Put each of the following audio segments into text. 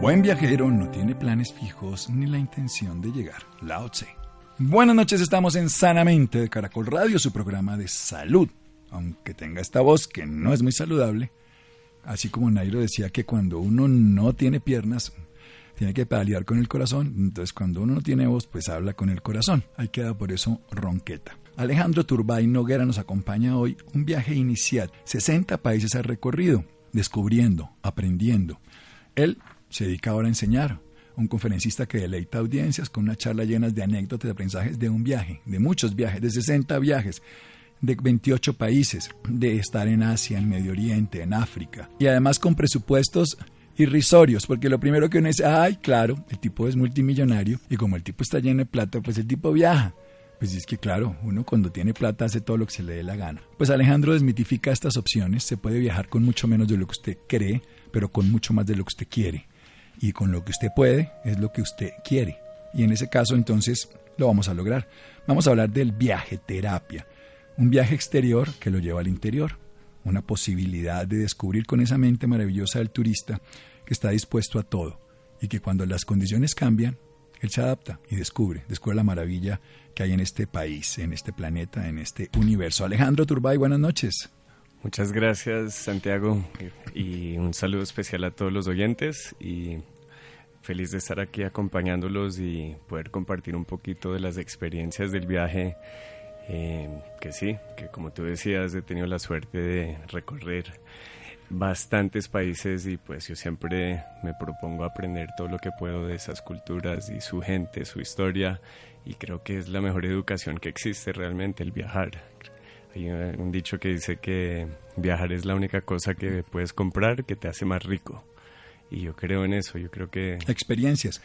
Buen viajero no tiene planes fijos ni la intención de llegar. Lao Tse. Buenas noches, estamos en Sanamente de Caracol Radio, su programa de salud. Aunque tenga esta voz que no es muy saludable, así como Nairo decía que cuando uno no tiene piernas, tiene que pedalear con el corazón, entonces cuando uno no tiene voz, pues habla con el corazón. Ahí queda por eso ronqueta. Alejandro Turbay Noguera nos acompaña hoy un viaje inicial. 60 países ha recorrido, descubriendo, aprendiendo. Él se dedica ahora a enseñar. Un conferencista que deleita audiencias con una charla llena de anécdotas de aprendizajes de un viaje, de muchos viajes, de 60 viajes, de 28 países, de estar en Asia, en Medio Oriente, en África. Y además con presupuestos irrisorios, porque lo primero que uno dice, ay, claro, el tipo es multimillonario y como el tipo está lleno de plata, pues el tipo viaja. Pues es que claro, uno cuando tiene plata hace todo lo que se le dé la gana. Pues Alejandro desmitifica estas opciones, se puede viajar con mucho menos de lo que usted cree, pero con mucho más de lo que usted quiere y con lo que usted puede es lo que usted quiere. Y en ese caso entonces lo vamos a lograr. Vamos a hablar del viaje terapia, un viaje exterior que lo lleva al interior, una posibilidad de descubrir con esa mente maravillosa del turista que está dispuesto a todo y que cuando las condiciones cambian, él se adapta y descubre, descubre la maravilla que hay en este país, en este planeta, en este universo. Alejandro Turbay, buenas noches. Muchas gracias Santiago y un saludo especial a todos los oyentes y feliz de estar aquí acompañándolos y poder compartir un poquito de las experiencias del viaje eh, que sí, que como tú decías he tenido la suerte de recorrer bastantes países y pues yo siempre me propongo aprender todo lo que puedo de esas culturas y su gente, su historia y creo que es la mejor educación que existe realmente el viajar hay un dicho que dice que viajar es la única cosa que puedes comprar que te hace más rico. Y yo creo en eso, yo creo que... Experiencias.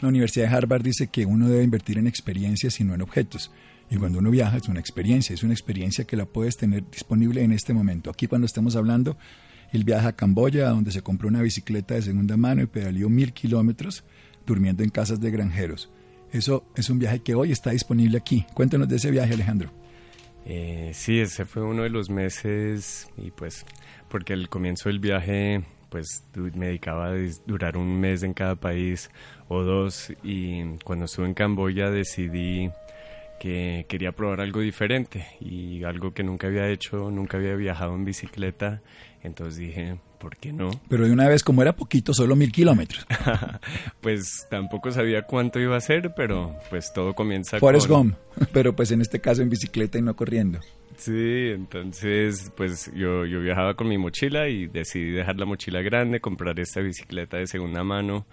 La Universidad de Harvard dice que uno debe invertir en experiencias y no en objetos. Y cuando uno viaja es una experiencia, es una experiencia que la puedes tener disponible en este momento. Aquí cuando estamos hablando, el viaje a Camboya, donde se compró una bicicleta de segunda mano y pedaleó mil kilómetros durmiendo en casas de granjeros. Eso es un viaje que hoy está disponible aquí. Cuéntanos de ese viaje, Alejandro. Eh, sí, ese fue uno de los meses y pues porque al comienzo del viaje pues me dedicaba a durar un mes en cada país o dos y cuando estuve en Camboya decidí que quería probar algo diferente y algo que nunca había hecho, nunca había viajado en bicicleta, entonces dije, ¿por qué no? Pero de una vez, como era poquito, solo mil kilómetros. pues tampoco sabía cuánto iba a ser, pero pues todo comienza Forrest con... pero pues en este caso en bicicleta y no corriendo. Sí, entonces pues yo, yo viajaba con mi mochila y decidí dejar la mochila grande, comprar esta bicicleta de segunda mano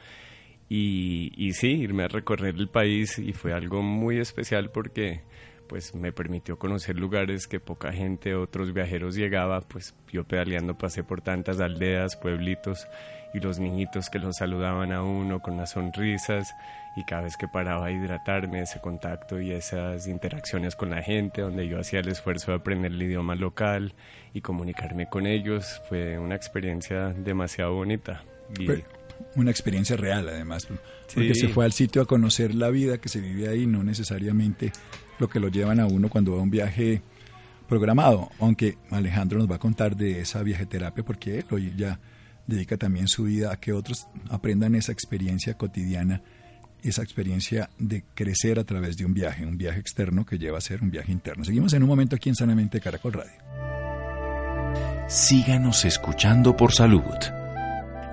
y, y sí, irme a recorrer el país y fue algo muy especial porque pues me permitió conocer lugares que poca gente, otros viajeros llegaba, pues yo pedaleando pasé por tantas aldeas, pueblitos y los niñitos que los saludaban a uno con las sonrisas y cada vez que paraba a hidratarme, ese contacto y esas interacciones con la gente, donde yo hacía el esfuerzo de aprender el idioma local y comunicarme con ellos, fue una experiencia demasiado bonita. Y, una experiencia real además, porque se fue al sitio a conocer la vida que se vive ahí, no necesariamente lo que lo llevan a uno cuando va a un viaje programado, aunque Alejandro nos va a contar de esa viajeterapia porque él hoy ya dedica también su vida a que otros aprendan esa experiencia cotidiana, esa experiencia de crecer a través de un viaje, un viaje externo que lleva a ser un viaje interno. Seguimos en un momento aquí en Sanamente Caracol Radio. Síganos escuchando por salud.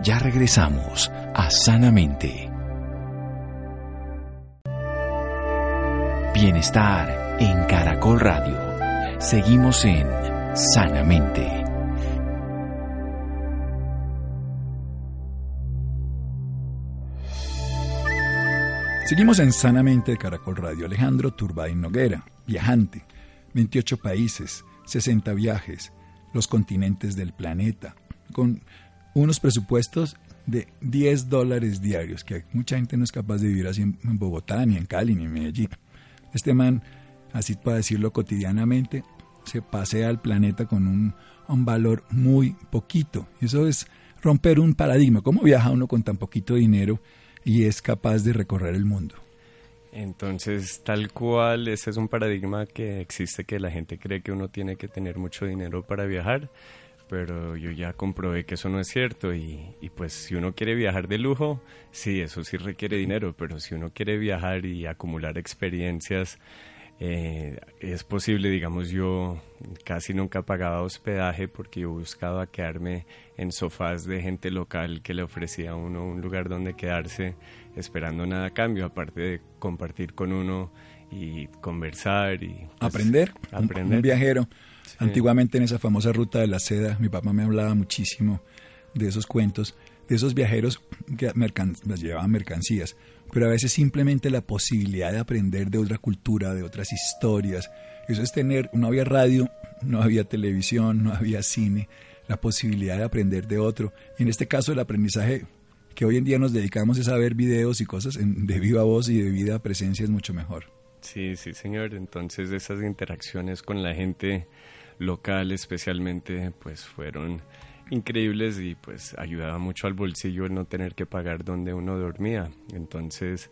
Ya regresamos a Sanamente. Bienestar en Caracol Radio. Seguimos en Sanamente. Seguimos en Sanamente de Caracol Radio. Alejandro Turbay Noguera, viajante, 28 países, 60 viajes, los continentes del planeta, con unos presupuestos de 10 dólares diarios, que mucha gente no es capaz de vivir así en, Bogotá, ni en Cali, ni en Medellín. Este man, así para decirlo cotidianamente, se pasea al planeta con un, valor muy poquito. Eso es romper un paradigma. ¿Cómo viaja uno con tan poquito dinero y es capaz de recorrer el mundo? Entonces, tal cual, ese es un paradigma que existe, que la gente cree que uno tiene que tener mucho dinero para viajar, pero yo ya comprobé que eso no es cierto y, y, pues si uno quiere viajar de lujo, sí, eso sí requiere dinero, pero si uno quiere viajar y acumular experiencias, eh, es posible, digamos, yo casi nunca pagaba hospedaje porque yo buscaba quedarme en sofás de gente local que le ofrecía a uno un lugar donde quedarse esperando nada a cambio, aparte de compartir con uno y conversar y pues, aprender. aprender. Un, viajero. Antiguamente en esa famosa ruta de la seda, mi papá me hablaba muchísimo de esos cuentos, de esos viajeros que llevaban mercancías, pero a veces simplemente la posibilidad de aprender de otra cultura, de otras historias. Eso es tener, no había radio, no había televisión, no había cine, la posibilidad de aprender de otro. En este caso el aprendizaje que hoy en día nos dedicamos es a ver videos y cosas de viva voz y de vida presencia es mucho mejor. Sí, sí, señor. Entonces esas interacciones con la gente local especialmente pues fueron increíbles y pues ayudaba mucho al bolsillo el no tener que pagar donde uno dormía. Entonces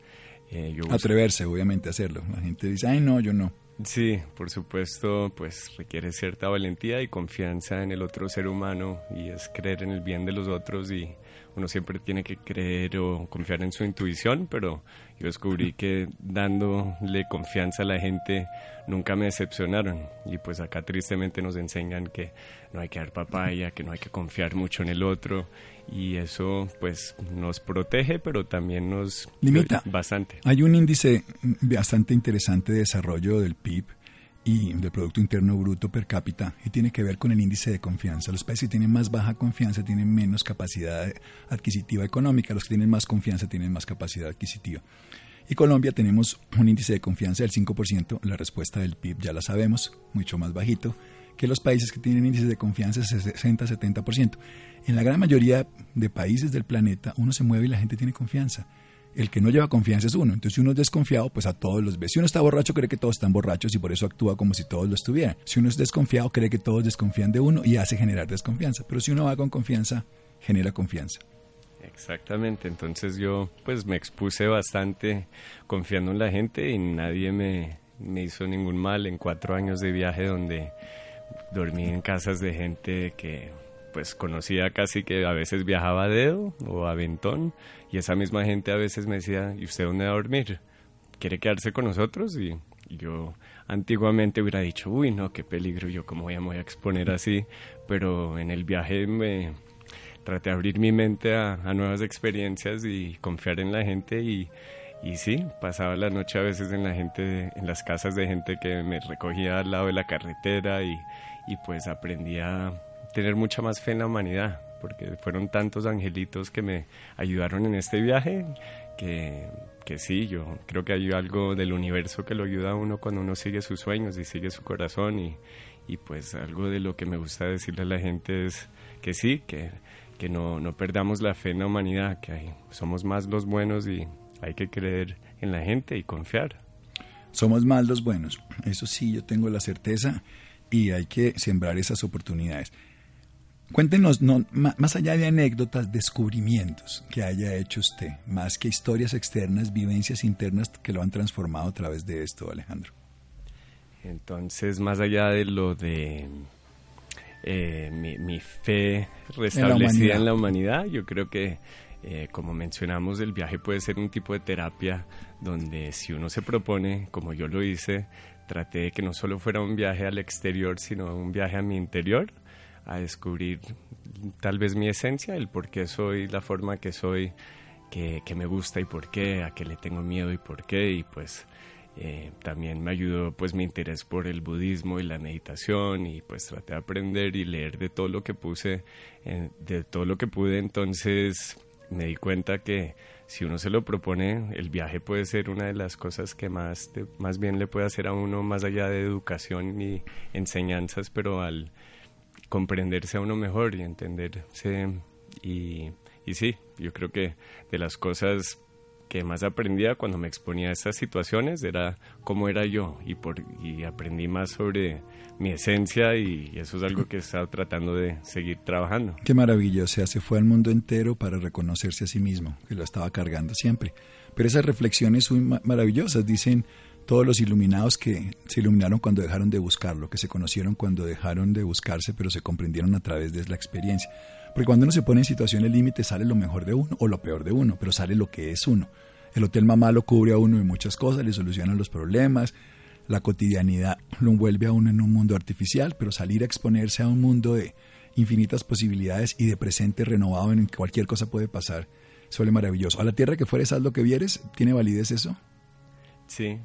eh, yo... Atreverse, obviamente, a hacerlo. La gente dice, ay no, yo no. Sí, por supuesto, pues requiere cierta valentía y confianza en el otro ser humano y es creer en el bien de los otros y uno siempre tiene que creer o confiar en su intuición, pero yo descubrí que dándole confianza a la gente nunca me decepcionaron. Y pues acá tristemente nos enseñan que no hay que dar papaya, que no hay que confiar mucho en el otro. Y eso pues nos protege pero también nos limita. bastante. Hay un índice bastante interesante de desarrollo del PIB y del Producto Interno Bruto per cápita y tiene que ver con el índice de confianza. Los países que tienen más baja confianza tienen menos capacidad adquisitiva económica, los que tienen más confianza tienen más capacidad adquisitiva. Y Colombia tenemos un índice de confianza del 5%, la respuesta del PIB ya la sabemos, mucho más bajito que los países que tienen índices de confianza de 60-70%. En la gran mayoría de países del planeta uno se mueve y la gente tiene confianza el que no lleva confianza es uno. Entonces, si uno es desconfiado, pues a todos los ve. Si uno está borracho, cree que todos están borrachos y por eso actúa como si todos lo estuvieran. Si uno es desconfiado, cree que todos desconfían de uno y hace generar desconfianza. Pero si uno va con confianza, genera confianza. Exactamente, entonces yo pues me expuse bastante confiando en la gente y nadie me, me hizo ningún mal en cuatro años de viaje donde dormí en casas de gente que pues conocía casi que a veces viajaba a dedo o a ventón y esa misma gente a veces me decía, ¿y usted dónde va a dormir? ¿Quiere quedarse con nosotros? Y, yo antiguamente hubiera dicho, uy, no, qué peligro, yo cómo voy a, voy a exponer así, pero en el viaje me traté de abrir mi mente a, nuevas experiencias y confiar en la gente y, y sí, pasaba la noche a veces en la gente, en las casas de gente que me recogía al lado de la carretera y, y pues aprendía tener mucha más fe en la humanidad, porque fueron tantos angelitos que me ayudaron en este viaje que, que sí, yo creo que hay algo del universo que lo ayuda a uno cuando uno sigue sus sueños y sigue su corazón y, y pues algo de lo que me gusta decirle a la gente es que sí, que, que no, no perdamos la fe en la humanidad, que hay, somos más los buenos y hay que creer en la gente y confiar. Somos más los buenos, eso sí, yo tengo la certeza y hay que sembrar esas oportunidades. Cuéntenos, no, más allá de anécdotas, descubrimientos que haya hecho usted, más que historias externas, vivencias internas que lo han transformado a través de esto, Alejandro. Entonces, más allá de lo de eh, mi, fe restablecida en la, humanidad, yo creo que, eh, como mencionamos, el viaje puede ser un tipo de terapia donde si uno se propone, como yo lo hice, traté de que no solo fuera un viaje al exterior, sino un viaje a mi interior a descubrir tal vez mi esencia, el por qué soy la forma que soy, que, me gusta y por qué, a qué le tengo miedo y por qué, y pues eh, también me ayudó pues mi interés por el budismo y la meditación y pues traté de aprender y leer de todo lo que puse, de todo lo que pude, entonces me di cuenta que si uno se lo propone, el viaje puede ser una de las cosas que más, más bien le puede hacer a uno más allá de educación y enseñanzas, pero al comprenderse a uno mejor y entenderse y, y sí, yo creo que de las cosas que más aprendía cuando me exponía a estas situaciones era cómo era yo y, por, y aprendí más sobre mi esencia y, eso es algo que he estado tratando de seguir trabajando. Qué maravilla, o sea, se fue al mundo entero para reconocerse a sí mismo, que lo estaba cargando siempre. Pero esas reflexiones son maravillosas, dicen todos los iluminados que se iluminaron cuando dejaron de buscarlo, que se conocieron cuando dejaron de buscarse, pero se comprendieron a través de la experiencia. Porque cuando uno se pone en situaciones límites sale lo mejor de uno o lo peor de uno, pero sale lo que es uno. El Hotel Mamá lo cubre a uno de muchas cosas, le soluciona los problemas, la cotidianidad lo envuelve a uno en un mundo artificial, pero salir a exponerse a un mundo de infinitas posibilidades y de presente renovado en que cualquier cosa puede pasar, suele maravilloso. A la tierra que fueres, haz lo que vieres, ¿tiene validez eso? Sí,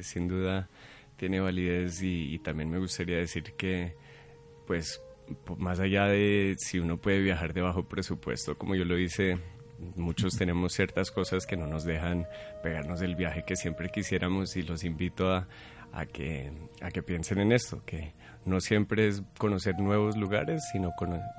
sin duda tiene validez y, y también me gustaría decir que, pues, más allá de si uno puede viajar de bajo presupuesto, como yo lo hice muchos tenemos ciertas cosas que no nos dejan pegarnos el viaje que siempre quisiéramos y los invito a, a, que, a que piensen en esto, que no siempre es conocer nuevos lugares, sino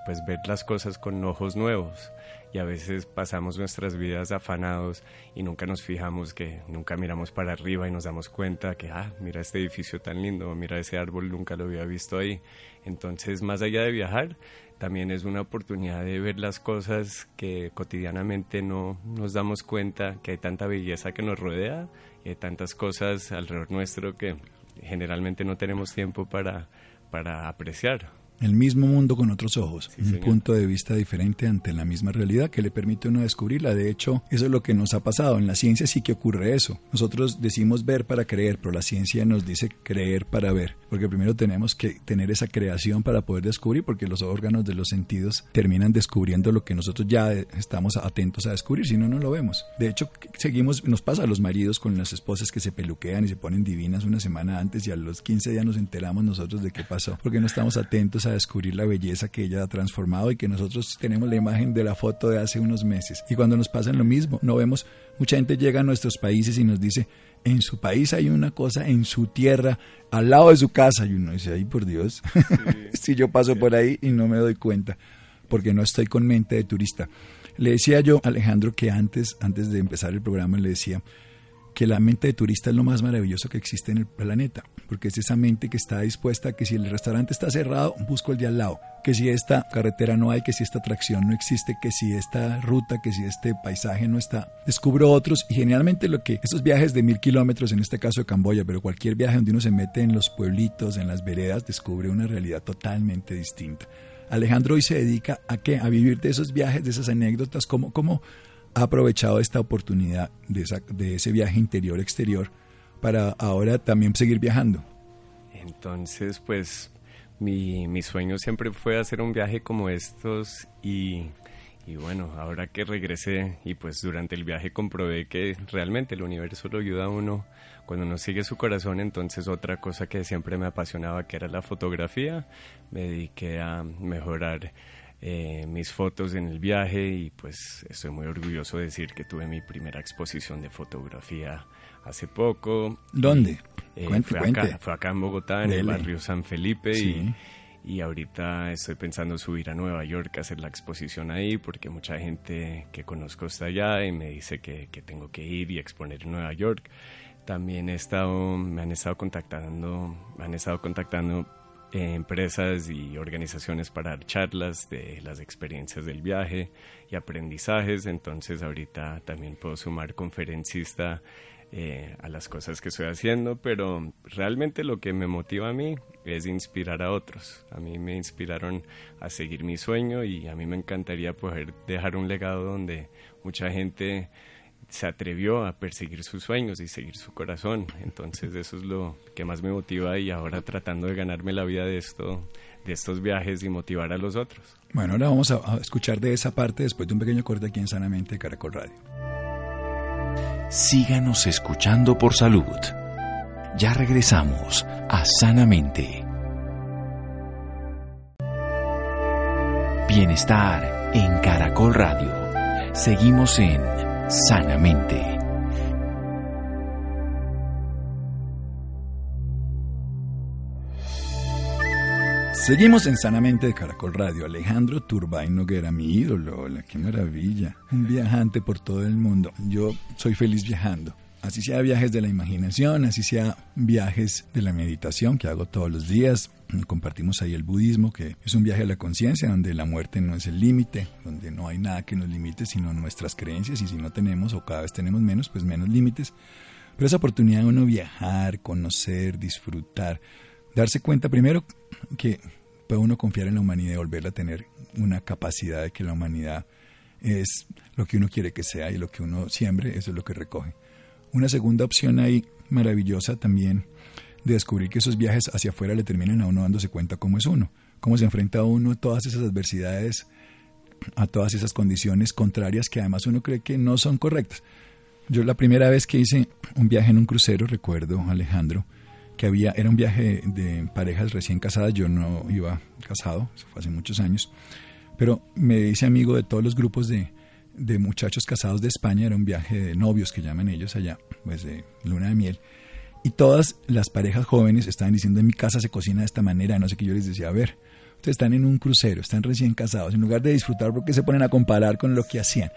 pues ver las cosas con ojos nuevos. Y a veces pasamos nuestras vidas afanados y nunca nos fijamos que nunca miramos para arriba y nos damos cuenta que, ah, mira este edificio tan lindo, mira ese árbol, nunca lo había visto ahí. Entonces, más allá de viajar, también es una oportunidad de ver las cosas que cotidianamente no nos damos cuenta, que hay tanta belleza que nos rodea y hay tantas cosas alrededor nuestro que generalmente no tenemos tiempo para, para apreciar el mismo mundo con otros ojos, un punto de vista diferente ante la misma realidad que le permite uno descubrirla. De hecho, eso es lo que nos ha pasado. En la ciencia sí que ocurre eso. Nosotros decimos ver para creer, pero la ciencia nos dice creer para ver, porque primero tenemos que tener esa creación para poder descubrir, porque los órganos de los sentidos terminan descubriendo lo que nosotros ya estamos atentos a descubrir, si no, no lo vemos. De hecho, seguimos, nos pasa a los maridos con las esposas que se peluquean y se ponen divinas una semana antes y a los 15 días nos enteramos nosotros de qué pasó, porque no estamos atentos a descubrir la belleza que ella ha transformado y que nosotros tenemos la imagen de la foto de hace unos meses. Y cuando nos pasa lo mismo, no vemos, mucha gente llega a nuestros países y nos dice, en su país hay una cosa, en su tierra, al lado de su casa. Y uno dice, ay, por Dios, si yo paso por ahí y no me doy cuenta, porque no estoy con mente de turista. Le decía yo a Alejandro que antes, antes de empezar el programa, le decía que la mente de turista es lo más maravilloso que existe en el planeta porque es esa mente que está dispuesta a que si el restaurante está cerrado, busco el de al lado, que si esta carretera no hay, que si esta atracción no existe, que si esta ruta, que si este paisaje no está, descubro otros y generalmente lo que esos viajes de mil kilómetros, en este caso de Camboya, pero cualquier viaje donde uno se mete en los pueblitos, en las veredas, descubre una realidad totalmente distinta. Alejandro hoy se dedica a qué? A vivir de esos viajes, de esas anécdotas, cómo ha aprovechado esta oportunidad de, de ese viaje interior-exterior para ahora también seguir viajando? Entonces, pues mi, mi sueño siempre fue hacer un viaje como estos y, y, bueno, ahora que regresé y pues durante el viaje comprobé que realmente el universo lo ayuda a uno cuando uno sigue su corazón, entonces otra cosa que siempre me apasionaba que era la fotografía, me dediqué a mejorar eh, mis fotos en el viaje y pues estoy muy orgulloso de decir que tuve mi primera exposición de fotografía hace poco. ¿Dónde? Eh, fue, Acá, fue, Acá, en Bogotá, en el barrio San Felipe. Y, ahorita estoy pensando subir a Nueva York a hacer la exposición ahí porque mucha gente que conozco está allá y me dice que, que tengo que ir y exponer en Nueva York. También he estado, me han estado contactando, me han estado contactando eh, empresas y organizaciones para dar charlas de las experiencias del viaje y aprendizajes. Entonces ahorita también puedo sumar conferencista eh, a las cosas que estoy haciendo, pero realmente lo que me motiva a mí es inspirar a otros. A mí me inspiraron a seguir mi sueño y a mí me encantaría poder dejar un legado donde mucha gente se atrevió a perseguir sus sueños y seguir su corazón. Entonces eso es lo que más me motiva y ahora tratando de ganarme la vida de esto, de estos viajes y motivar a los otros. Bueno, ahora vamos a, a escuchar de esa parte después de un pequeño corte aquí en Sanamente Caracol Radio síganos escuchando por salud. Ya regresamos a Sanamente. Bienestar en Caracol Radio. Seguimos en Sanamente. Seguimos en Sanamente de Caracol Radio. Alejandro Turbay Noguera, mi ídolo. Qué maravilla. Un viajante por todo el mundo. Yo soy feliz viajando. Así sea viajes de la imaginación, así sea viajes de la meditación que hago todos los días. Compartimos ahí el budismo, que es un viaje a la conciencia, donde la muerte no es el límite, donde no hay nada que nos limite, sino nuestras creencias. Y si no tenemos o cada vez tenemos menos, pues menos límites. Pero esa oportunidad de uno viajar, conocer, disfrutar, darse cuenta primero que puede uno confiar en la humanidad y volverla a tener una capacidad de que la humanidad es lo que uno quiere que sea y lo que uno siembre, eso es lo que recoge. Una segunda opción ahí maravillosa también de descubrir que esos viajes hacia afuera le terminan a uno dándose cuenta cómo es uno, cómo se enfrenta uno a todas esas adversidades, a todas esas condiciones contrarias que además uno cree que no son correctas. Yo la primera vez que hice un viaje en un crucero, recuerdo, Alejandro, que había, era un viaje de parejas recién casadas, yo no iba casado, eso fue hace muchos años, pero me hice amigo de todos los grupos de, de muchachos casados de España, era un viaje de novios que llaman ellos allá, pues de luna de miel, y todas las parejas jóvenes estaban diciendo en mi casa se cocina de esta manera, no sé qué yo les decía, a ver, ustedes están en un crucero, están recién casados, en lugar de disfrutar porque se ponen a comparar con lo que hacían.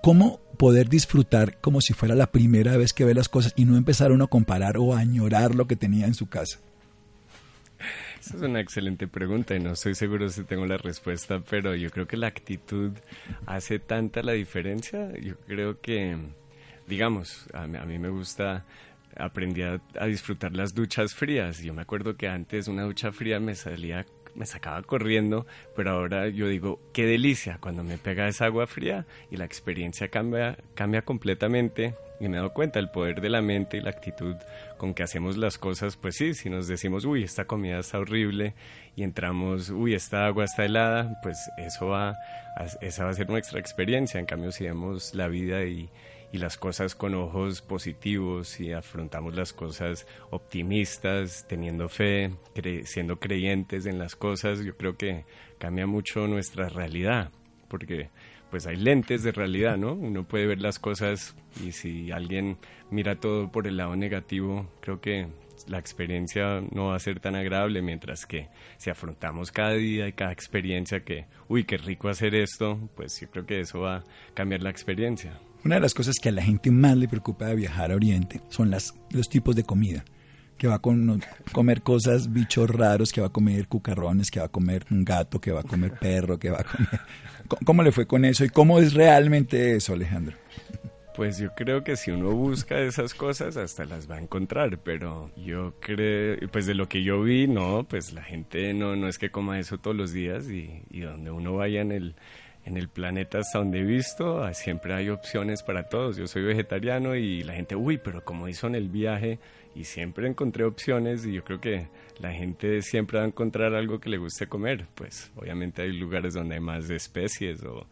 ¿Cómo poder disfrutar como si fuera la primera vez que ve las cosas y no empezar uno a comparar o a añorar lo que tenía en su casa? Esa es una excelente pregunta y no estoy seguro si tengo la respuesta, pero yo creo que la actitud hace tanta la diferencia. Yo creo que, digamos, a mí, me gusta aprender a, a, disfrutar las duchas frías. Yo me acuerdo que antes una ducha fría me salía me sacaba corriendo, pero ahora yo digo, qué delicia cuando me pega esa agua fría y la experiencia cambia, cambia completamente y me dado cuenta el poder de la mente y la actitud con que hacemos las cosas, pues sí, si nos decimos, uy, esta comida está horrible y entramos, uy, esta agua está helada, pues eso va, esa va a ser nuestra experiencia, en cambio si vemos la vida y y las cosas con ojos positivos y afrontamos las cosas optimistas, teniendo fe, siendo creyentes en las cosas, yo creo que cambia mucho nuestra realidad, porque pues hay lentes de realidad, ¿no? Uno puede ver las cosas y si alguien mira todo por el lado negativo, creo que la experiencia no va a ser tan agradable, mientras que si afrontamos cada día y cada experiencia que, uy, qué rico hacer esto, pues yo creo que eso va a cambiar la experiencia. Una de las cosas que a la gente más le preocupa de viajar a Oriente son las, los tipos de comida. Que va a comer cosas, bichos raros, que va a comer cucarrones, que va a comer un gato, que va a comer perro, que va a comer... ¿Cómo le fue con eso y cómo es realmente eso, Alejandro? Pues yo creo que si uno busca esas cosas hasta las va a encontrar, pero yo creo, pues de lo que yo vi, no, pues la gente no, no es que coma eso todos los días y, y donde uno vaya en el, en el planeta hasta donde he visto, ah, siempre hay opciones para todos. Yo soy vegetariano y la gente, uy, pero como hizo en el viaje y siempre encontré opciones y yo creo que la gente siempre va a encontrar algo que le guste comer. Pues obviamente hay lugares donde hay más especies o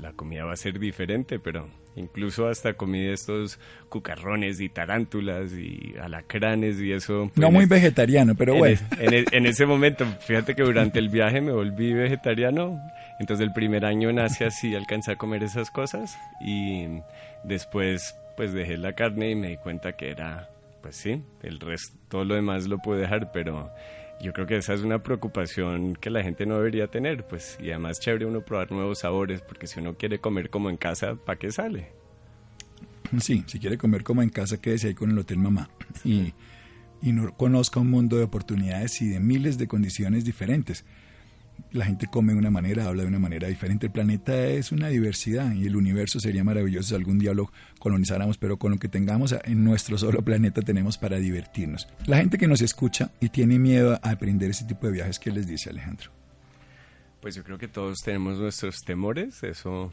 la comida va a ser diferente, pero incluso hasta comí estos cucarrones y tarántulas y alacranes y eso. no muy vegetariano, pero bueno. en, ese momento, fíjate que durante el viaje me volví vegetariano entonces el primer año en Asia sí alcancé a comer esas cosas y después pues dejé la carne y me di cuenta que era, pues sí, el resto, todo lo demás lo pude dejar, pero yo creo que esa es una preocupación que la gente no debería tener, pues y además chévere uno probar nuevos sabores, porque si uno quiere comer como en casa, ¿para qué sale? Sí, si quiere comer como en casa, quédese ahí con el Hotel Mamá y, y no conozca un mundo de oportunidades y de miles de condiciones diferentes la gente come de una manera, habla de una manera diferente. El planeta es una diversidad y el universo sería maravilloso si algún día lo colonizáramos, pero con lo que tengamos en nuestro solo planeta tenemos para divertirnos. La gente que nos escucha y tiene miedo a aprender ese tipo de viajes, ¿qué les dice Alejandro? Pues yo creo que todos tenemos nuestros temores, eso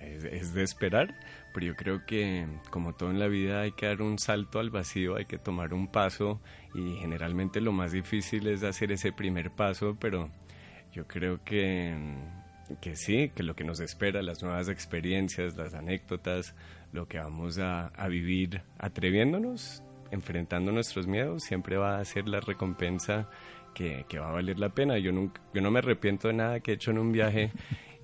es, de esperar, pero yo creo que como todo en la vida hay que dar un salto al vacío, hay que tomar un paso y generalmente lo más difícil es hacer ese primer paso, pero yo creo que, que sí, que lo que nos espera, las nuevas experiencias, las anécdotas, lo que vamos a, a vivir atreviéndonos, enfrentando nuestros miedos, siempre va a ser la recompensa que, que, va a valer la pena. Yo, nunca, yo no me arrepiento de nada que he hecho en un viaje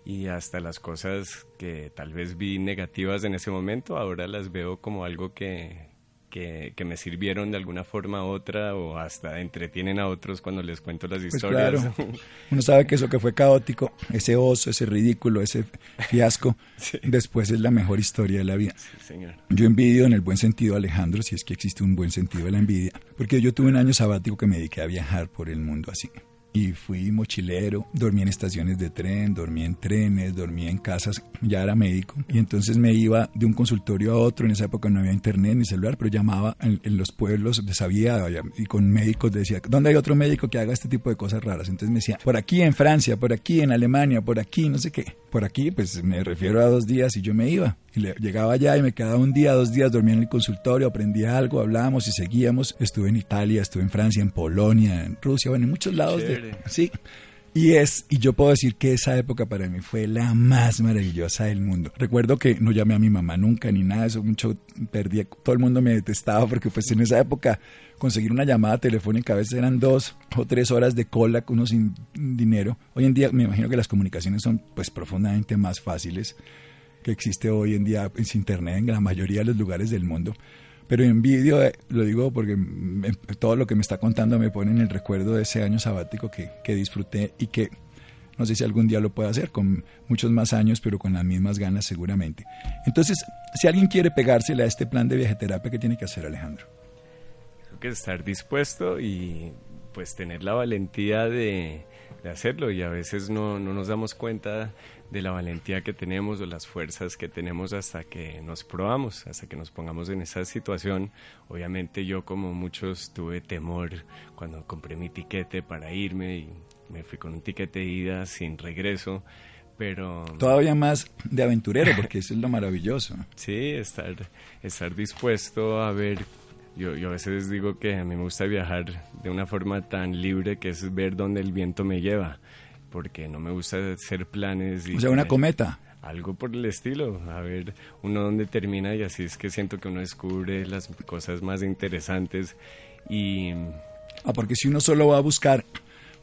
y hasta las cosas que tal vez vi negativas en ese momento, ahora las veo como algo que, que, me sirvieron de alguna forma u otra o hasta entretienen a otros cuando les cuento las pues historias. Claro. Uno sabe que eso que fue caótico, ese oso, ese ridículo, ese fiasco, después es la mejor historia de la vida. señor. Yo envidio en el buen sentido a Alejandro, si es que existe un buen sentido de la envidia, porque yo tuve un año sabático que me dediqué a viajar por el mundo así y fui mochilero, dormí en estaciones de tren, dormí en trenes, dormí en casas, ya era médico y entonces me iba de un consultorio a otro, en esa época no había internet ni celular, pero llamaba en, los pueblos, sabía y con médicos decía, ¿dónde hay otro médico que haga este tipo de cosas raras? Entonces me decía, por aquí en Francia, por aquí en Alemania, por aquí, no sé qué. Por aquí, pues me refiero a dos días y yo me iba. Y llegaba allá y me quedaba un día, dos días, dormía en el consultorio, aprendía algo, hablábamos y seguíamos. Estuve en Italia, estuve en Francia, en Polonia, en Rusia, bueno, en muchos lados. De, sí. Y es, y yo puedo decir que esa época para mí fue la más maravillosa del mundo. Recuerdo que no llamé a mi mamá nunca ni nada, eso mucho perdí, todo el mundo me detestaba porque pues en esa época conseguir una llamada telefónica a veces eran dos o tres horas de cola con uno sin dinero. Hoy en día me imagino que las comunicaciones son pues profundamente más fáciles que existe hoy en día en internet en la mayoría de los lugares del mundo. Pero en vídeo, eh, lo digo porque todo lo que me está contando me pone en el recuerdo de ese año sabático que, que disfruté y que no sé si algún día lo pueda hacer con muchos más años, pero con las mismas ganas seguramente. Entonces, si alguien quiere pegársele a este plan de viajeterapia, ¿qué tiene que hacer Alejandro? Creo que estar dispuesto y pues tener la valentía de, de hacerlo y a veces no, no, nos damos cuenta de la valentía que tenemos o las fuerzas que tenemos hasta que nos probamos, hasta que nos pongamos en esa situación. Obviamente yo como muchos tuve temor cuando compré mi tiquete para irme y me fui con un tiquete de ida sin regreso, pero... Todavía más de aventurero, porque eso es lo maravilloso. sí, estar, estar dispuesto a ver yo, yo, a veces digo que a mí me gusta viajar de una forma tan libre que es ver dónde el viento me lleva porque no me gusta hacer planes. Y o sea, una cometa. Algo por el estilo, a ver uno dónde termina y así es que siento que uno descubre las cosas más interesantes y... Ah, porque si uno solo va a buscar,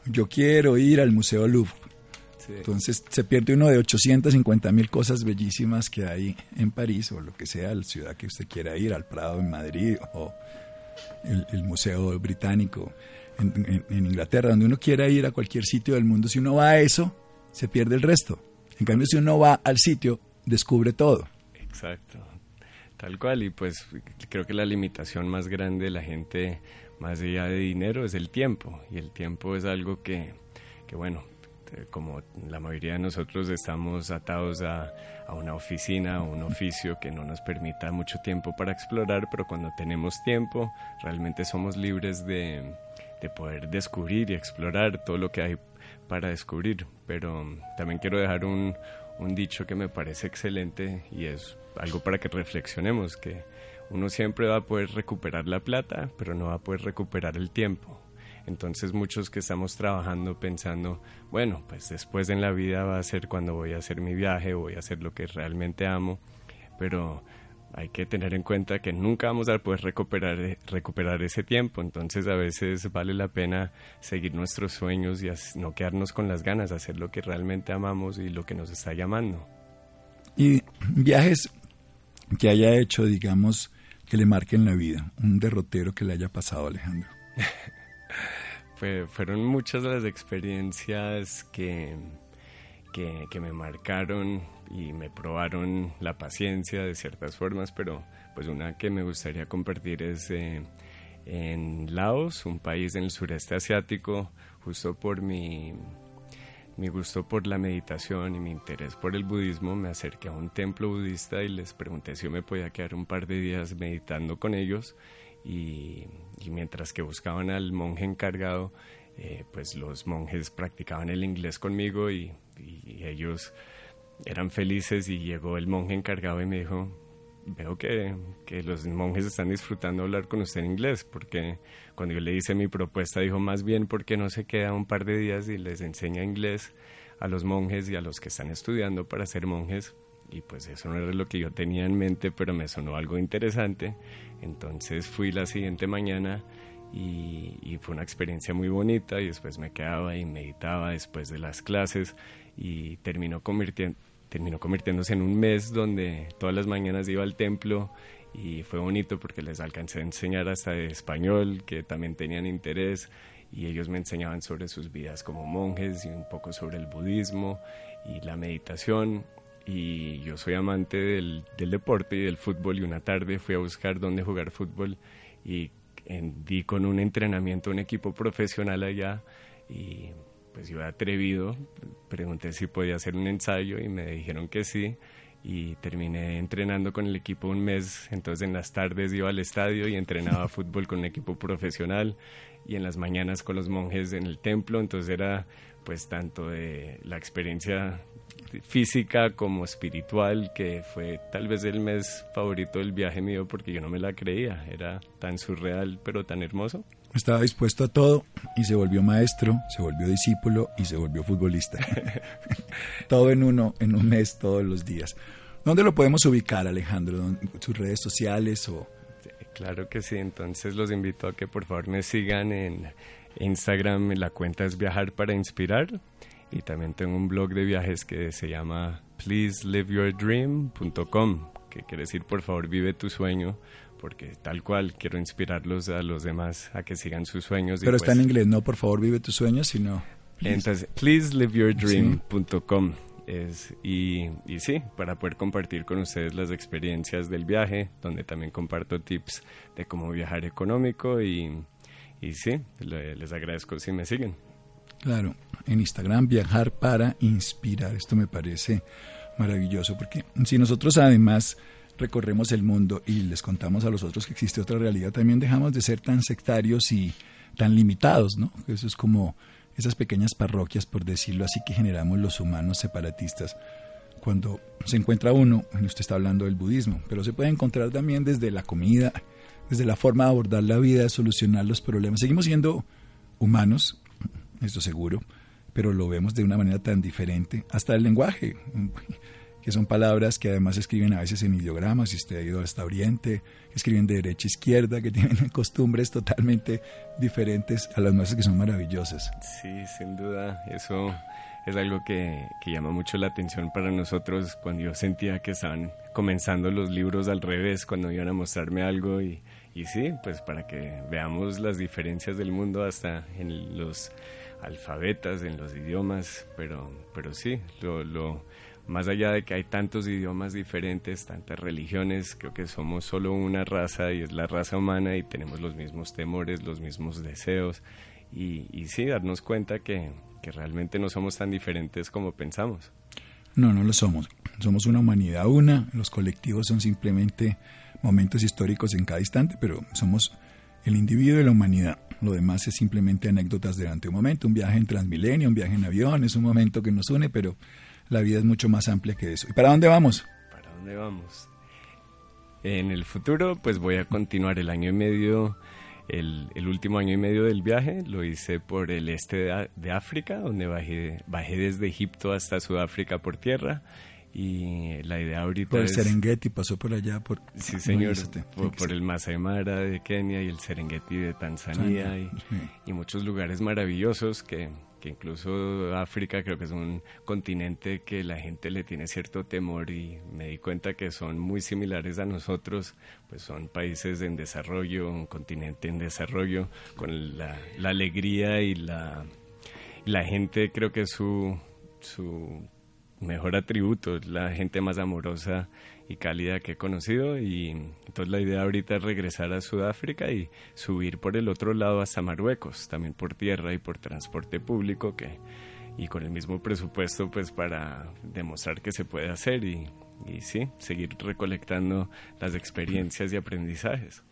yo quiero ir al Museo Louvre, Entonces se pierde uno de 850 mil cosas bellísimas que hay en París o lo que sea, la ciudad que usted quiera ir, al Prado en Madrid o el, el Museo Británico en, Inglaterra, donde uno quiera ir a cualquier sitio del mundo, si uno va a eso, se pierde el resto. En cambio, si uno va al sitio, descubre todo. Exacto, tal cual. Y pues creo que la limitación más grande de la gente, más allá de dinero, es el tiempo. Y el tiempo es algo que, que bueno, como la mayoría de nosotros estamos atados a, a, una oficina o un oficio que no nos permita mucho tiempo para explorar, pero cuando tenemos tiempo realmente somos libres de, de poder descubrir y explorar todo lo que hay para descubrir. Pero también quiero dejar un, un dicho que me parece excelente y es algo para que reflexionemos, que uno siempre va a poder recuperar la plata, pero no va a poder recuperar el tiempo. Entonces muchos que estamos trabajando pensando, bueno, pues después en la vida va a ser cuando voy a hacer mi viaje, voy a hacer lo que realmente amo, pero hay que tener en cuenta que nunca vamos a poder recuperar, recuperar ese tiempo, entonces a veces vale la pena seguir nuestros sueños y no quedarnos con las ganas, hacer lo que realmente amamos y lo que nos está llamando. Y viajes que haya hecho, digamos, que le marquen la vida, un derrotero que le haya pasado, Alejandro. fueron muchas las experiencias que, que, me marcaron y me probaron la paciencia de ciertas formas, pero pues una que me gustaría compartir es eh, en Laos, un país en el sureste asiático, justo por mi, mi gusto por la meditación y mi interés por el budismo, me acerqué a un templo budista y les pregunté si yo me podía quedar un par de días meditando con ellos y, mientras que buscaban al monje encargado, eh, pues los monjes practicaban el inglés conmigo y, ellos eran felices y llegó el monje encargado y me dijo, veo que, que, los monjes están disfrutando hablar con usted en inglés, porque cuando yo le hice mi propuesta dijo, más bien, porque no se queda un par de días y les enseña inglés a los monjes y a los que están estudiando para ser monjes? Y pues eso no era lo que yo tenía en mente, pero me sonó algo interesante. Entonces fui la siguiente mañana y, fue una experiencia muy bonita y después me quedaba y meditaba después de las clases y terminó convirtiendo terminó convirtiéndose en un mes donde todas las mañanas iba al templo y fue bonito porque les alcancé a enseñar hasta de español, que también tenían interés y ellos me enseñaban sobre sus vidas como monjes y un poco sobre el budismo y la meditación y yo soy amante del, deporte y del fútbol y una tarde fui a buscar dónde jugar fútbol y di con un entrenamiento, un equipo profesional allá y pues iba atrevido, pregunté si podía hacer un ensayo y me dijeron que sí y terminé entrenando con el equipo un mes, entonces en las tardes iba al estadio y entrenaba fútbol con un equipo profesional y en las mañanas con los monjes en el templo, entonces era pues tanto de la experiencia física como espiritual, que fue tal vez el mes favorito del viaje mío porque yo no me la creía, era tan surreal pero tan hermoso. Estaba dispuesto a todo y se volvió maestro, se volvió discípulo y se volvió futbolista. todo en uno, en un mes, todos los días. ¿Dónde lo podemos ubicar, Alejandro? ¿Sus redes sociales o...? Claro que sí, entonces los invito a que por favor me sigan en Instagram, la cuenta es Viajar para Inspirar y también tengo un blog de viajes que se llama pleaseliveyourdream.com, que quiere decir por favor vive tu sueño, porque tal cual quiero inspirarlos a los demás a que sigan sus sueños. Pero está en pues inglés, no por favor vive tu sueño, sino... Entonces, pleaseliveyourdream.com. Es, y, y, sí, para poder compartir con ustedes las experiencias del viaje, donde también comparto tips de cómo viajar económico y, y sí, les agradezco si me siguen. Claro, en Instagram viajar para inspirar, esto me parece maravilloso, porque si nosotros además recorremos el mundo y les contamos a los otros que existe otra realidad, también dejamos de ser tan sectarios y tan limitados, ¿no? Eso es como esas pequeñas parroquias, por decirlo así, que generamos los humanos separatistas. Cuando se encuentra uno, usted está hablando del budismo, pero se puede encontrar también desde la comida, desde la forma de abordar la vida, de solucionar los problemas. Seguimos siendo humanos, esto seguro, pero lo vemos de una manera tan diferente. Hasta el lenguaje, que son palabras que además escriben a veces en ideogramas, si usted ha ido hasta Oriente, escriben de derecha a izquierda, que tienen costumbres totalmente diferentes a las nuestras que son maravillosas. Sí, sin duda, eso es algo que, que, llama mucho la atención para nosotros cuando yo sentía que estaban comenzando los libros al revés, cuando iban a mostrarme algo y, y sí, pues para que veamos las diferencias del mundo hasta en los alfabetas, en los idiomas, pero, pero sí, lo, lo más allá de que hay tantos idiomas diferentes, tantas religiones, creo que somos solo una raza y es la raza humana y tenemos los mismos temores, los mismos deseos y, sí, darnos cuenta que, que realmente no somos tan diferentes como pensamos. No, no lo somos. Somos una humanidad una, los colectivos son simplemente momentos históricos en cada instante, pero somos el individuo y la humanidad. Lo demás es simplemente anécdotas durante un momento, un viaje en Transmilenio, un viaje en avión, es un momento que nos une, pero la vida es mucho más amplia que eso. ¿Y para dónde vamos? ¿Para dónde vamos? En el futuro, pues voy a continuar el año y medio, el, último año y medio del viaje, lo hice por el este de, África, donde bajé, bajé desde Egipto hasta Sudáfrica por tierra y la idea ahorita por el Serengeti pasó por allá por sí señor por, el Masai Mara de Kenia y el Serengeti de Tanzania y, y, muchos lugares maravillosos que, que incluso África creo que es un continente que la gente le tiene cierto temor y me di cuenta que son muy similares a nosotros pues son países en desarrollo un continente en desarrollo con la, la alegría y la la gente creo que su su mejor atributo, es la gente más amorosa y cálida que he conocido y entonces la idea ahorita es regresar a Sudáfrica y subir por el otro lado hasta Marruecos, también por tierra y por transporte público que y con el mismo presupuesto pues para demostrar que se puede hacer y, y sí, seguir recolectando las experiencias y aprendizajes.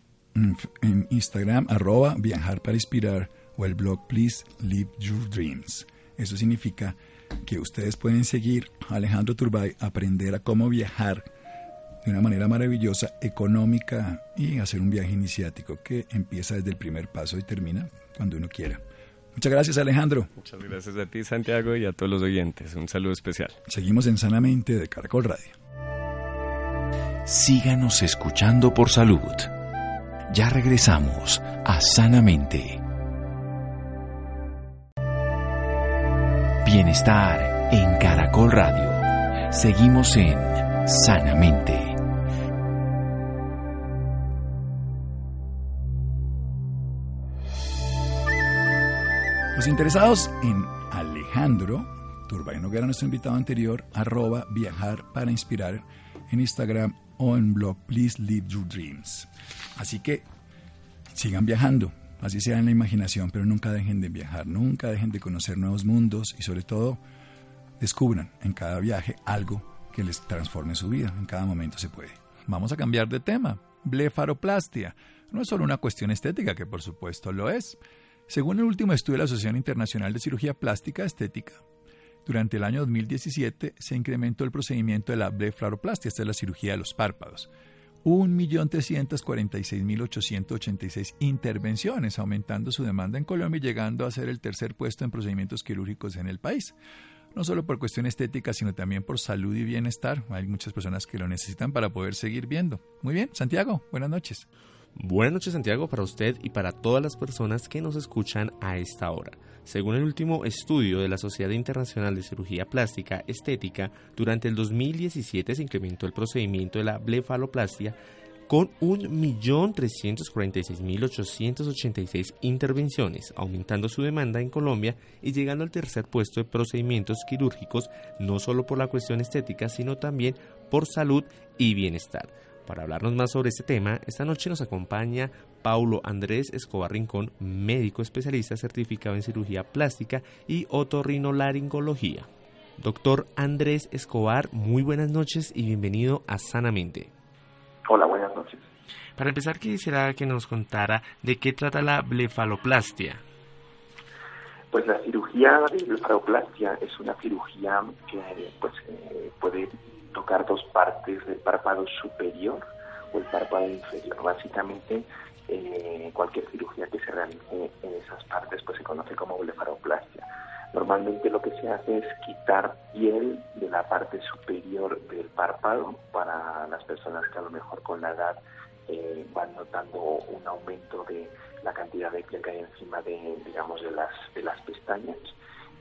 En Instagram, arroba viajar para inspirar o el blog Please Live Your Dreams. Eso significa que ustedes pueden seguir a Alejandro Turbay, aprender a cómo viajar de una manera maravillosa, económica y hacer un viaje iniciático que empieza desde el primer paso y termina cuando uno quiera. Muchas gracias Alejandro. Muchas gracias a ti Santiago y a todos los oyentes. Un saludo especial. Seguimos en Sanamente de Caracol Radio. Síganos escuchando por salud. Ya regresamos a Sanamente. Bienestar en Caracol Radio. Seguimos en Sanamente. Los interesados en Alejandro Turbay Noguera, nuestro invitado anterior, arroba viajar para inspirar en Instagram o en blog Please Live Your Dreams. Así que sigan viajando, así sea en la imaginación, pero nunca dejen de viajar, nunca dejen de conocer nuevos mundos y sobre todo descubran en cada viaje algo que les transforme su vida. En cada momento se puede. Vamos a cambiar de tema. Blefaroplastia. No es solo una cuestión estética, que por supuesto lo es. Según el último estudio de la Asociación Internacional de Cirugía Plástica Estética, durante el año 2017 se incrementó el procedimiento de la blefaroplastia, esta es la cirugía de los párpados. 1.346.886 intervenciones, aumentando su demanda en Colombia y llegando a ser el tercer puesto en procedimientos quirúrgicos en el país no solo por cuestión estética, sino también por salud y bienestar. Hay muchas personas que lo necesitan para poder seguir viendo. Muy bien, Santiago, buenas noches. Buenas noches Santiago para usted y para todas las personas que nos escuchan a esta hora. Según el último estudio de la Sociedad Internacional de Cirugía Plástica Estética, durante el 2017 se incrementó el procedimiento de la blefaloplastia con 1.346.886 intervenciones, aumentando su demanda en Colombia y llegando al tercer puesto de procedimientos quirúrgicos, no solo por la cuestión estética, sino también por salud y bienestar. Para hablarnos más sobre este tema, esta noche nos acompaña Paulo Andrés Escobar Rincón, médico especialista certificado en cirugía plástica y otorrinolaringología. Doctor Andrés Escobar, muy buenas noches y bienvenido a Sanamente. Hola, buenas noches. Para empezar, quisiera que nos contara de qué trata la blefaloplastia. Pues la cirugía de blefaroplastia es una cirugía que pues, eh, puede tocar dos partes del párpado superior o el párpado inferior. Básicamente, eh, cualquier cirugía que se realice en esas partes pues se conoce como blefaroplastia. Normalmente lo que se hace es quitar piel de la parte superior del párpado para las personas que a lo mejor con la edad eh, van notando un aumento de la cantidad de piel que hay encima de, digamos, de las, de las pestañas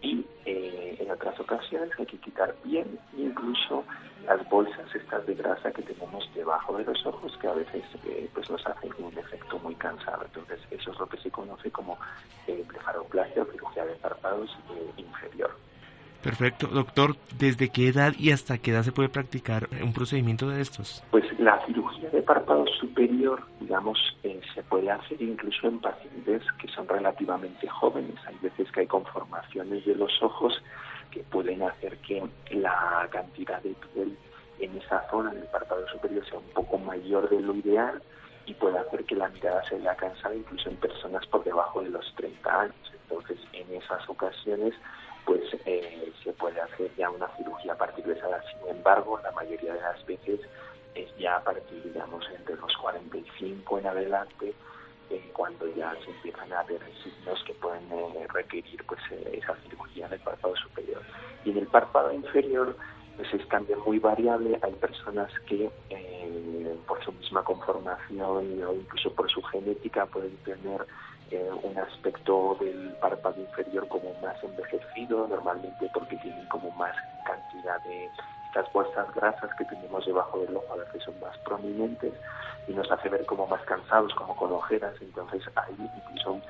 y eh, en otras ocasiones hay que quitar bien incluso las bolsas estas de grasa que tenemos debajo de los ojos que a veces eh, pues nos hacen un efecto muy cansado. Entonces eso es lo que se conoce como eh, o cirugía de párpados eh, inferior Perfecto. Doctor, ¿desde qué edad y hasta qué edad se puede practicar un procedimiento de estos? Pues la cirugía de párpado superior, digamos, eh, se puede hacer incluso en pacientes que son relativamente jóvenes. Hay veces que hay conformaciones de los ojos que pueden hacer que la cantidad de piel en esa zona del párpado superior sea un poco mayor de lo ideal y puede hacer que la mirada se vea cansada incluso en personas por debajo de los 30 años. Entonces, en esas ocasiones pues eh, se puede hacer ya una cirugía a partir de esa edad. Sin embargo, la mayoría de las veces es ya a partir, digamos, entre los 45 en adelante, eh, cuando ya se empiezan a ver signos que pueden eh, requerir pues esa cirugía en el párpado superior. Y en el párpado inferior, pues es también muy variable. Hay personas que por su misma conformación o incluso por su genética pueden tener eh, un aspecto del párpado inferior como más envejecido, normalmente porque tienen como más cantidad de estas bolsas grasas que tenemos debajo del ojo, a veces son más prominentes y nos hace ver como más cansados, como con ojeras. Entonces hay incluso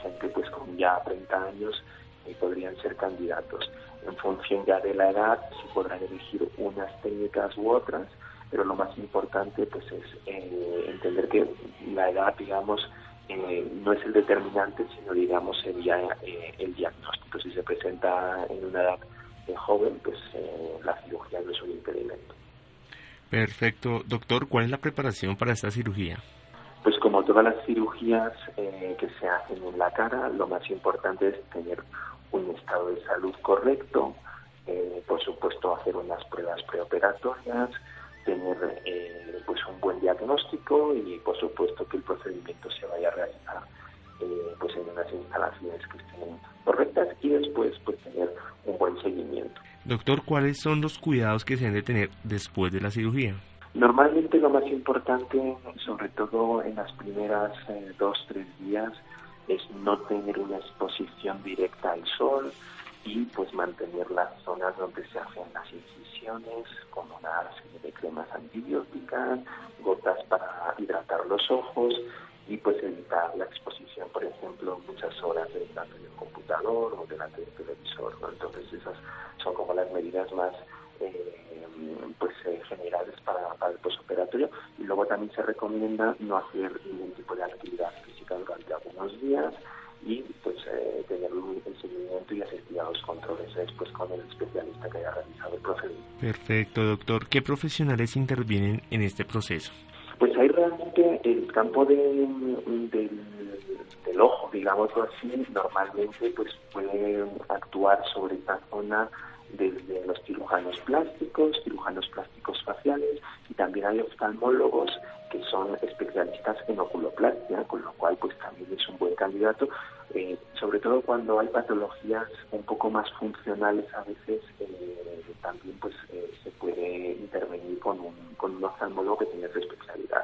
gente pues con ya 30 años y podrían ser candidatos. En función ya de la edad, se podrán elegir unas técnicas u otras, pero lo más importante pues es eh, entender que la edad, digamos, eh, no es el determinante, sino digamos sería eh, el diagnóstico. Si se presenta en una edad joven, pues eh, la cirugía no es un impedimento. Perfecto. Doctor, ¿cuál es la preparación para esta cirugía? Pues como todas las cirugías que se hacen en la cara, lo más importante es tener un estado de salud correcto, por supuesto hacer unas pruebas preoperatorias, tener eh, pues un buen diagnóstico y por supuesto que el procedimiento se vaya a realizar eh, pues en unas instalaciones que estén correctas y después pues tener un buen seguimiento. Doctor, ¿cuáles son los cuidados que se deben de tener después de la cirugía? Normalmente lo más importante, sobre todo en las primeras eh, dos, tres días, es no tener una exposición directa al sol, y pues mantener las zonas donde se hacen las incisiones con una serie de cremas antibióticas, gotas para hidratar los ojos y pues evitar la exposición, por ejemplo, muchas horas delante del computador o delante del televisor. Entonces esas son como las medidas más eh, pues eh, generales para, para, el posoperatorio y luego también se recomienda no hacer ningún tipo de actividad física durante algunos días y pues eh, tener el seguimiento y asistir a los controles después con el especialista que haya realizado el procedimiento. Perfecto, doctor. ¿Qué profesionales intervienen en este proceso? Pues hay realmente el campo de, del, del ojo, digámoslo así, normalmente pues puede actuar sobre esta zona desde los cirujanos plásticos, cirujanos plásticos faciales y también hay oftalmólogos que son especialistas en oculoplastia, con lo cual pues también es un buen candidato, eh, sobre todo cuando hay patologías un poco más funcionales a veces eh, también pues eh, se puede intervenir con un, con un oftalmólogo que tiene esa especialidad.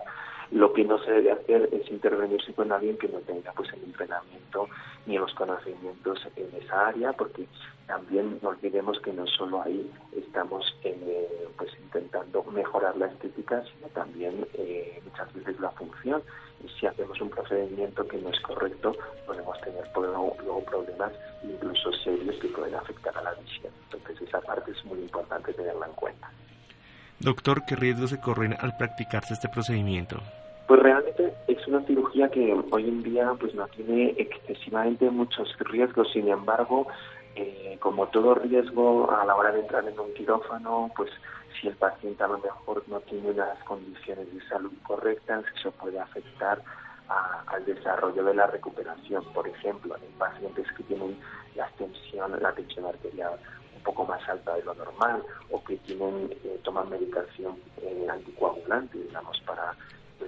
Lo que no se debe hacer es intervenirse con alguien que no tenga pues el entrenamiento ni los conocimientos en esa área, porque también no olvidemos que no solo ahí estamos eh, pues intentando mejorar la estética, sino también eh, muchas veces la función. Y si hacemos un procedimiento que no es correcto, podemos tener luego, luego problemas incluso serios que pueden afectar a la visión. Entonces esa parte es muy importante tenerla en cuenta. Doctor, ¿qué riesgos se corren al practicarse este procedimiento? Pues realmente es una cirugía que hoy en día pues no tiene excesivamente muchos riesgos, sin embargo, eh, como todo riesgo a la hora de entrar en un quirófano, pues si el paciente a lo mejor no tiene unas condiciones de salud correctas, eso puede afectar al desarrollo de la recuperación. Por ejemplo, en pacientes que tienen la tensión, la tensión arterial poco más alta de lo normal o que tienen eh, toman medicación eh, anticoagulante, digamos, para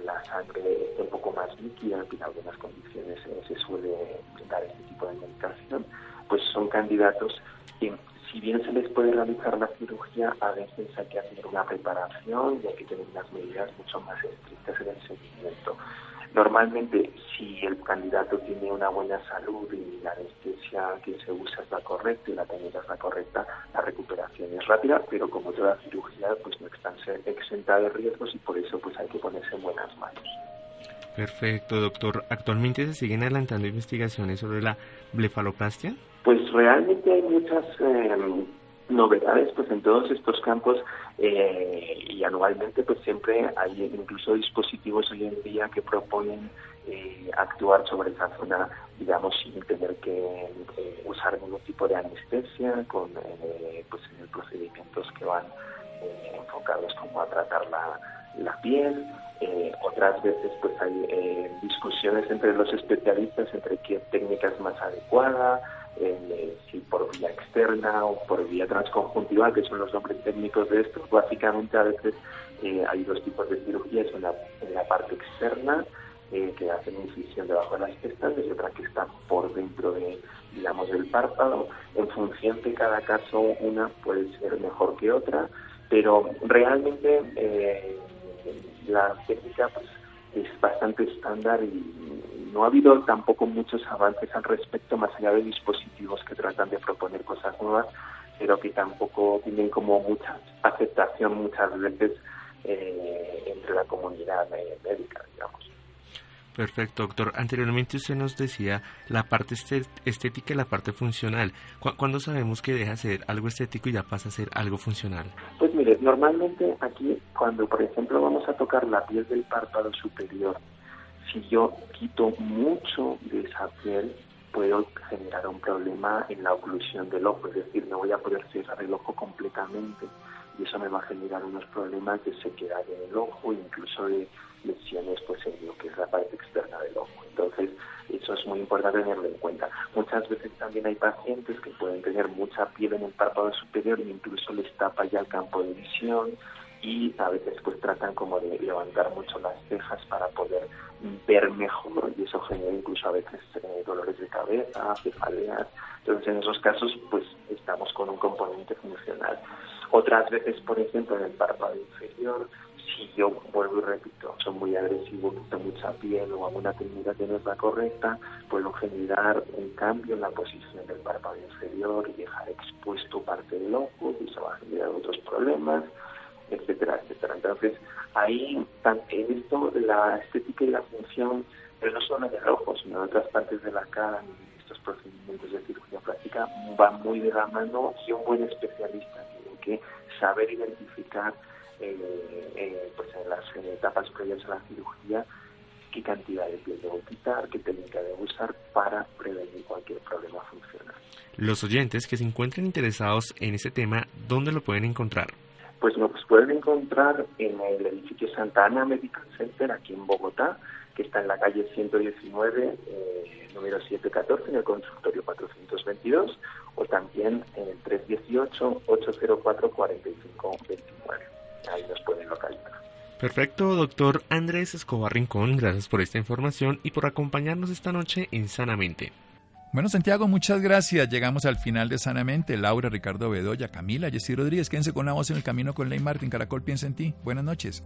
la sangre un poco más líquida, que en algunas condiciones eh, se suele dar este tipo de medicación, pues son candidatos que si bien se les puede realizar la cirugía, a veces hay que hacer una preparación y hay que tener unas medidas mucho más estrictas en el seguimiento. Normalmente, si el candidato tiene una buena salud y la anestesia que se usa es la correcta y la técnica es la correcta, la recuperación es rápida, pero como toda cirugía, pues no están exenta de riesgos y por eso pues hay que ponerse en buenas manos. Perfecto, doctor. ¿Actualmente se siguen adelantando investigaciones sobre la blefaloplastia? Pues realmente hay muchas eh, novedades pues en todos estos campos eh, y anualmente pues siempre hay incluso dispositivos hoy en día que proponen eh, actuar sobre esa zona digamos sin tener que eh, usar ningún tipo de anestesia con pues en procedimientos que van enfocados como a tratar la, la piel. Otras veces pues hay discusiones entre los especialistas entre qué técnica es más adecuada eh, si por vía externa o por vía transconjuntiva, que son los nombres técnicos de esto. Básicamente a veces eh, hay dos tipos de cirugías, una en la parte externa, eh, que hacen incisión debajo de las pestañas y otra que está por dentro de, digamos, del párpado. En función de cada caso, una puede ser mejor que otra, pero realmente la técnica pues, es bastante estándar y no ha habido tampoco muchos avances al respecto, más allá de dispositivos que tratan de proponer cosas nuevas, pero que tampoco tienen como mucha aceptación muchas veces eh, entre la comunidad médica, digamos. Perfecto, doctor. Anteriormente usted nos decía la parte estética y la parte funcional. ¿Cuándo sabemos que deja de ser algo estético y ya pasa a ser algo funcional? Pues mire, normalmente aquí cuando por ejemplo vamos a tocar la piel del párpado superior si yo quito mucho de esa piel, puedo generar un problema en la oclusión del ojo, es decir, no voy a poder cerrar el ojo completamente y eso me va a generar unos problemas de sequedad en el ojo, incluso de lesiones pues en lo que es la parte externa del ojo. Entonces, eso es muy importante tenerlo en cuenta. Muchas veces también hay pacientes que pueden tener mucha piel en el párpado superior e incluso les tapa ya el campo de visión y a veces pues tratan como de levantar mucho las cejas para poder ver mejor y eso genera incluso a veces eh, dolores de cabeza, cefaleas. Entonces en esos casos pues estamos con un componente funcional. Otras veces, por ejemplo, en el párpado inferior, si yo vuelvo y repito, son muy agresivos, quito mucha piel o alguna técnica que no es la correcta, puedo generar un cambio en la posición del párpado inferior y dejar expuesto parte del ojo, y eso va a generar otros problemas. Entonces, ahí, en esto la estética y la función, pero no solo en el ojo, sino en otras partes de la cara, estos procedimientos de cirugía plástica, van muy de la mano y un buen especialista tiene que saber identificar eh, eh, pues en las etapas previas a la cirugía qué cantidad de piel debo quitar, qué técnica debo usar para prevenir cualquier problema funcional. Los oyentes que se encuentren interesados en ese tema, ¿dónde lo pueden encontrar? Pues nos pueden encontrar en el edificio Santa Ana Medical Center aquí en Bogotá, que está en la calle 119, eh, número 714, en el consultorio 422, o también en el 318-804-4529 ahí nos pueden localizar. Perfecto, doctor Andrés Escobar Rincón, gracias por esta información y por acompañarnos esta noche en Sanamente. Bueno, Santiago, muchas gracias. Llegamos al final de Sanamente. Laura, Ricardo Bedoya, Camila, Jessy Rodríguez, quédense con la voz en el camino con Ley Martín. Caracol piensa en ti. Buenas noches.